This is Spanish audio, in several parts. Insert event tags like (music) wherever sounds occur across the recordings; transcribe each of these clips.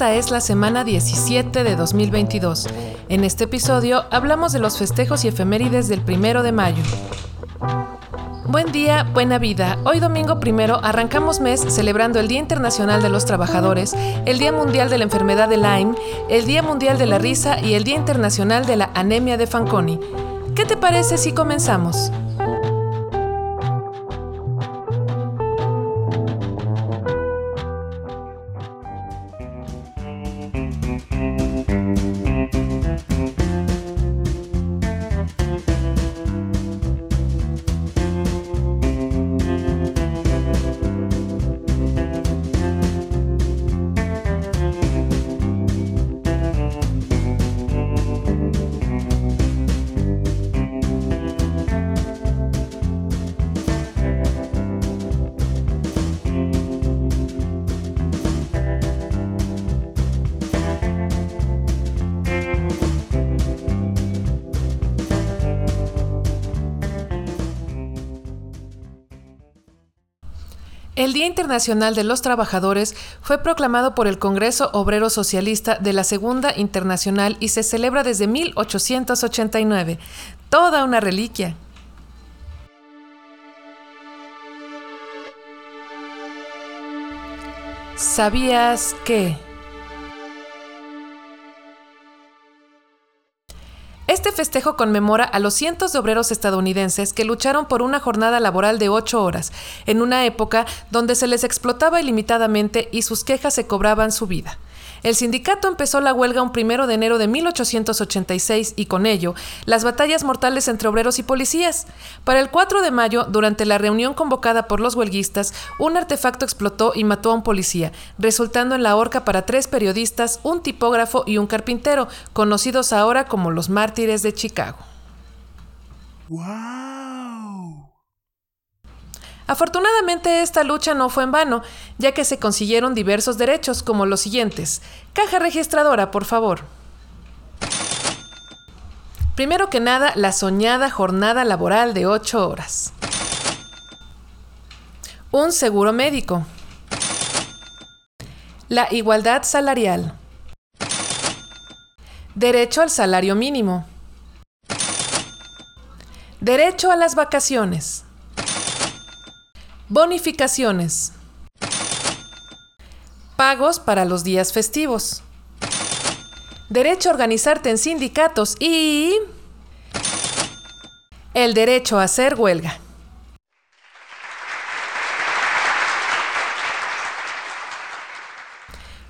Esta es la semana 17 de 2022. En este episodio hablamos de los festejos y efemérides del primero de mayo. Buen día, buena vida. Hoy domingo primero arrancamos mes celebrando el Día Internacional de los Trabajadores, el Día Mundial de la Enfermedad de Lyme, el Día Mundial de la Risa y el Día Internacional de la Anemia de Fanconi. ¿Qué te parece si comenzamos? El Día Internacional de los Trabajadores fue proclamado por el Congreso Obrero Socialista de la Segunda Internacional y se celebra desde 1889. Toda una reliquia. ¿Sabías que... Este festejo conmemora a los cientos de obreros estadounidenses que lucharon por una jornada laboral de ocho horas, en una época donde se les explotaba ilimitadamente y sus quejas se cobraban su vida. El sindicato empezó la huelga un primero de enero de 1886 y con ello las batallas mortales entre obreros y policías. Para el 4 de mayo, durante la reunión convocada por los huelguistas, un artefacto explotó y mató a un policía, resultando en la horca para tres periodistas, un tipógrafo y un carpintero, conocidos ahora como los mártires de Chicago. Afortunadamente esta lucha no fue en vano, ya que se consiguieron diversos derechos como los siguientes. Caja registradora, por favor. Primero que nada, la soñada jornada laboral de 8 horas. Un seguro médico. La igualdad salarial. Derecho al salario mínimo. Derecho a las vacaciones. Bonificaciones. Pagos para los días festivos. Derecho a organizarte en sindicatos y... El derecho a hacer huelga.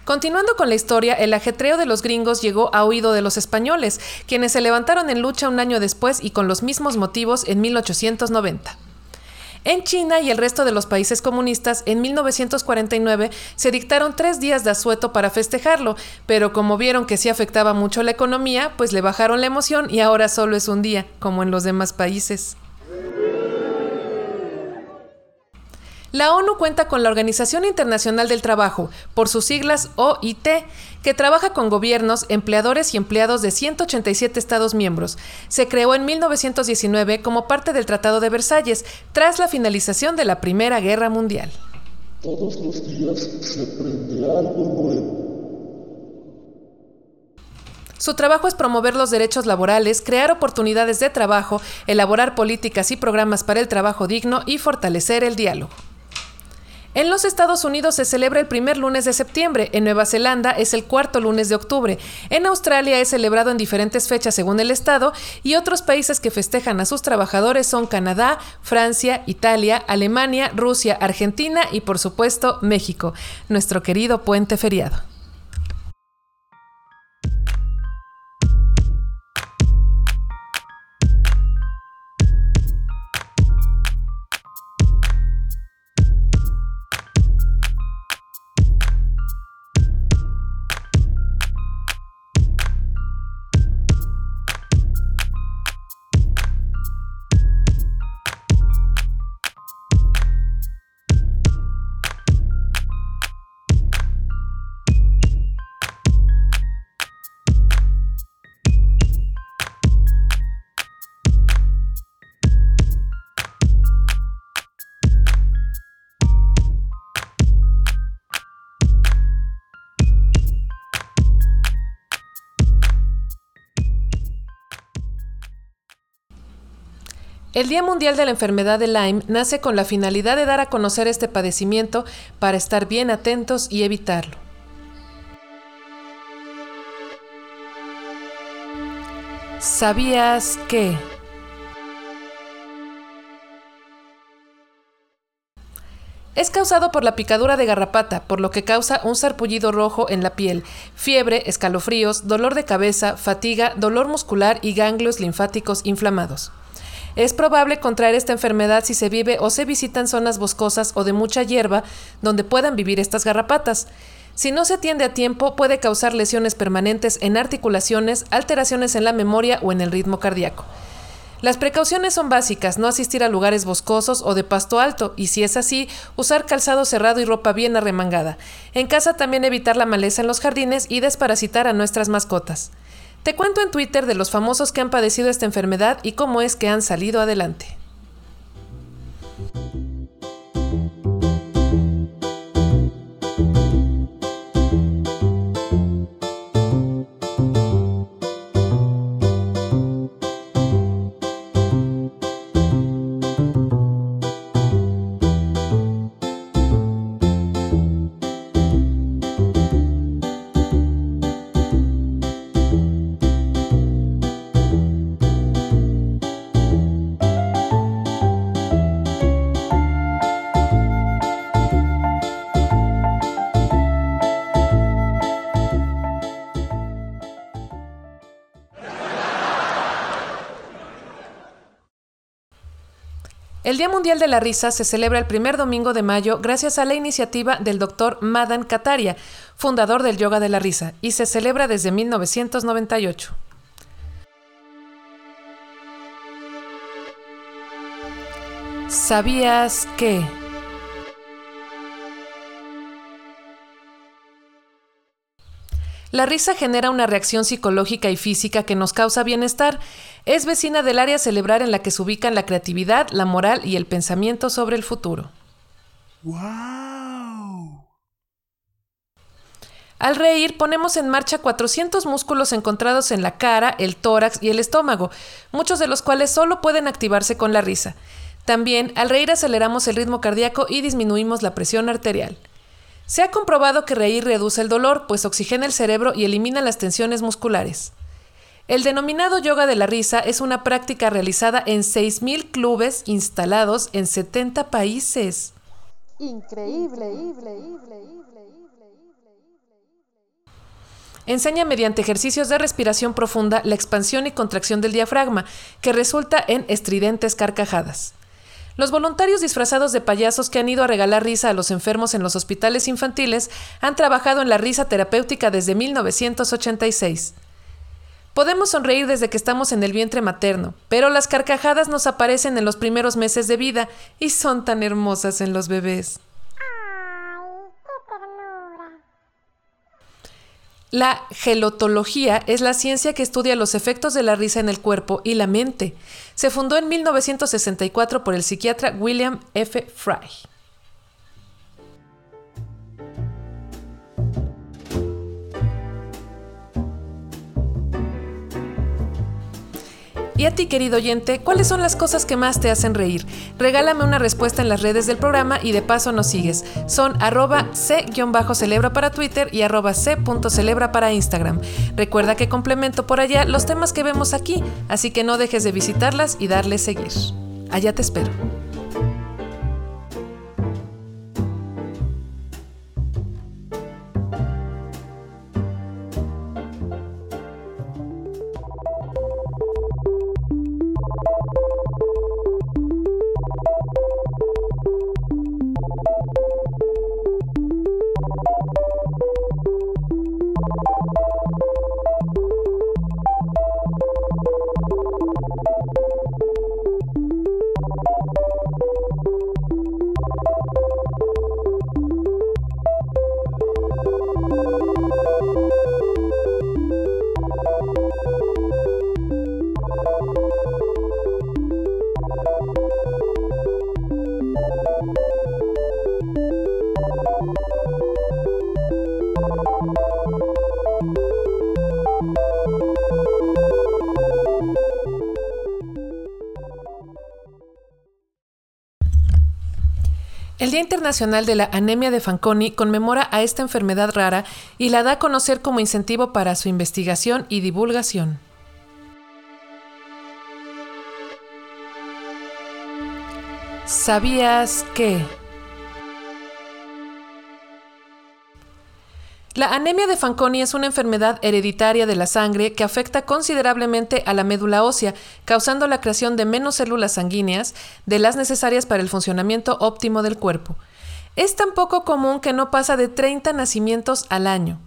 Continuando con la historia, el ajetreo de los gringos llegó a oído de los españoles, quienes se levantaron en lucha un año después y con los mismos motivos en 1890. En China y el resto de los países comunistas, en 1949 se dictaron tres días de asueto para festejarlo, pero como vieron que sí afectaba mucho la economía, pues le bajaron la emoción y ahora solo es un día, como en los demás países. La ONU cuenta con la Organización Internacional del Trabajo, por sus siglas OIT, que trabaja con gobiernos, empleadores y empleados de 187 Estados miembros. Se creó en 1919 como parte del Tratado de Versalles, tras la finalización de la Primera Guerra Mundial. Todos los días se Su trabajo es promover los derechos laborales, crear oportunidades de trabajo, elaborar políticas y programas para el trabajo digno y fortalecer el diálogo. En los Estados Unidos se celebra el primer lunes de septiembre, en Nueva Zelanda es el cuarto lunes de octubre, en Australia es celebrado en diferentes fechas según el estado y otros países que festejan a sus trabajadores son Canadá, Francia, Italia, Alemania, Rusia, Argentina y por supuesto México, nuestro querido puente feriado. El Día Mundial de la Enfermedad de Lyme nace con la finalidad de dar a conocer este padecimiento para estar bien atentos y evitarlo. ¿Sabías que? Es causado por la picadura de garrapata, por lo que causa un sarpullido rojo en la piel, fiebre, escalofríos, dolor de cabeza, fatiga, dolor muscular y ganglios linfáticos inflamados. Es probable contraer esta enfermedad si se vive o se visitan zonas boscosas o de mucha hierba donde puedan vivir estas garrapatas. Si no se atiende a tiempo, puede causar lesiones permanentes en articulaciones, alteraciones en la memoria o en el ritmo cardíaco. Las precauciones son básicas, no asistir a lugares boscosos o de pasto alto, y si es así, usar calzado cerrado y ropa bien arremangada. En casa también evitar la maleza en los jardines y desparasitar a nuestras mascotas. Te cuento en Twitter de los famosos que han padecido esta enfermedad y cómo es que han salido adelante. El Día Mundial de la Risa se celebra el primer domingo de mayo gracias a la iniciativa del Dr. Madan Kataria, fundador del Yoga de la Risa, y se celebra desde 1998. ¿Sabías que... La risa genera una reacción psicológica y física que nos causa bienestar. Es vecina del área cerebral en la que se ubican la creatividad, la moral y el pensamiento sobre el futuro. ¡Wow! Al reír ponemos en marcha 400 músculos encontrados en la cara, el tórax y el estómago, muchos de los cuales solo pueden activarse con la risa. También al reír aceleramos el ritmo cardíaco y disminuimos la presión arterial. Se ha comprobado que reír reduce el dolor, pues oxigena el cerebro y elimina las tensiones musculares. El denominado yoga de la risa es una práctica realizada en 6.000 clubes instalados en 70 países. Increíble. Enseña mediante ejercicios de respiración profunda la expansión y contracción del diafragma, que resulta en estridentes carcajadas. Los voluntarios disfrazados de payasos que han ido a regalar risa a los enfermos en los hospitales infantiles han trabajado en la risa terapéutica desde 1986. Podemos sonreír desde que estamos en el vientre materno, pero las carcajadas nos aparecen en los primeros meses de vida y son tan hermosas en los bebés. La gelotología es la ciencia que estudia los efectos de la risa en el cuerpo y la mente. Se fundó en 1964 por el psiquiatra William F. Fry. Y a ti, querido oyente, ¿cuáles son las cosas que más te hacen reír? Regálame una respuesta en las redes del programa y de paso nos sigues. Son arroba c-celebra para Twitter y arroba c.celebra para Instagram. Recuerda que complemento por allá los temas que vemos aquí, así que no dejes de visitarlas y darle seguir. Allá te espero. El Día Internacional de la Anemia de Fanconi conmemora a esta enfermedad rara y la da a conocer como incentivo para su investigación y divulgación. ¿Sabías que? La anemia de Fanconi es una enfermedad hereditaria de la sangre que afecta considerablemente a la médula ósea, causando la creación de menos células sanguíneas de las necesarias para el funcionamiento óptimo del cuerpo. Es tan poco común que no pasa de 30 nacimientos al año.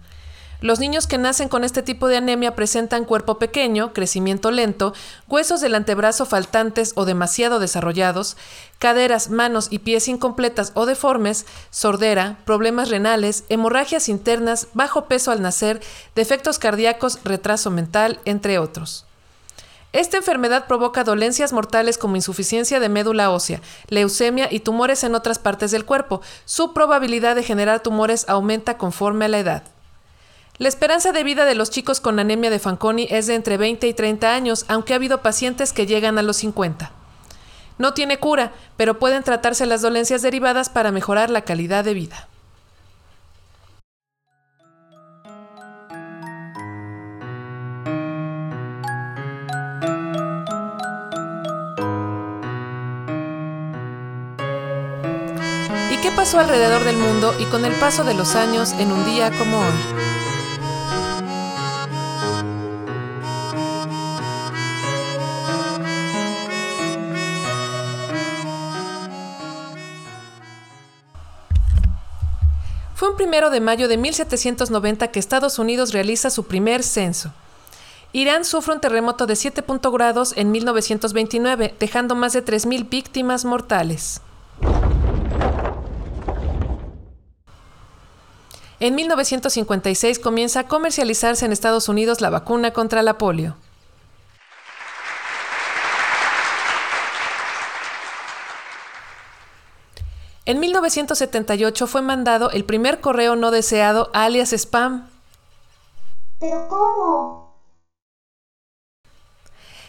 Los niños que nacen con este tipo de anemia presentan cuerpo pequeño, crecimiento lento, huesos del antebrazo faltantes o demasiado desarrollados, caderas, manos y pies incompletas o deformes, sordera, problemas renales, hemorragias internas, bajo peso al nacer, defectos cardíacos, retraso mental, entre otros. Esta enfermedad provoca dolencias mortales como insuficiencia de médula ósea, leucemia y tumores en otras partes del cuerpo. Su probabilidad de generar tumores aumenta conforme a la edad. La esperanza de vida de los chicos con anemia de Fanconi es de entre 20 y 30 años, aunque ha habido pacientes que llegan a los 50. No tiene cura, pero pueden tratarse las dolencias derivadas para mejorar la calidad de vida. ¿Y qué pasó alrededor del mundo y con el paso de los años en un día como hoy? Fue un primero de mayo de 1790 que Estados Unidos realiza su primer censo. Irán sufre un terremoto de 7 grados en 1929, dejando más de 3.000 víctimas mortales. En 1956 comienza a comercializarse en Estados Unidos la vacuna contra la polio. En 1978 fue mandado el primer correo no deseado alias spam. ¿Pero cómo?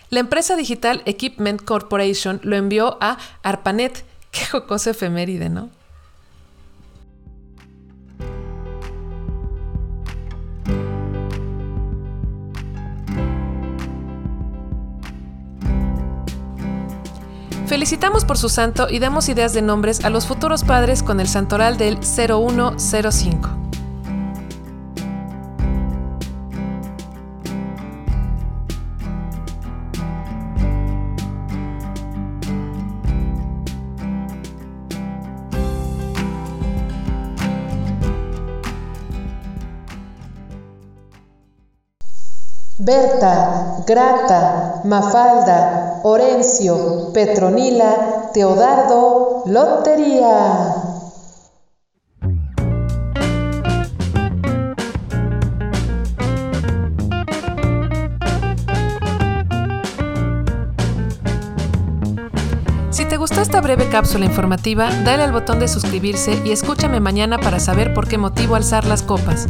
La empresa digital Equipment Corporation lo envió a ARPANET. (laughs) Qué jocoso efeméride, ¿no? Felicitamos por su santo y damos ideas de nombres a los futuros padres con el santoral del 0105. Berta, Grata, Mafalda, Orencio, Petronila, Teodardo, Lotería. Si te gustó esta breve cápsula informativa, dale al botón de suscribirse y escúchame mañana para saber por qué motivo alzar las copas.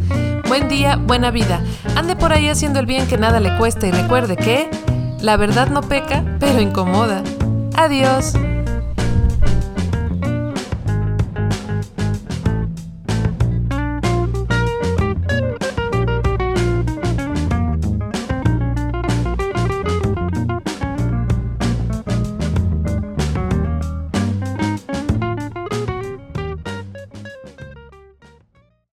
Buen día, buena vida. Ande por ahí haciendo el bien que nada le cuesta y recuerde que la verdad no peca, pero incomoda. Adiós.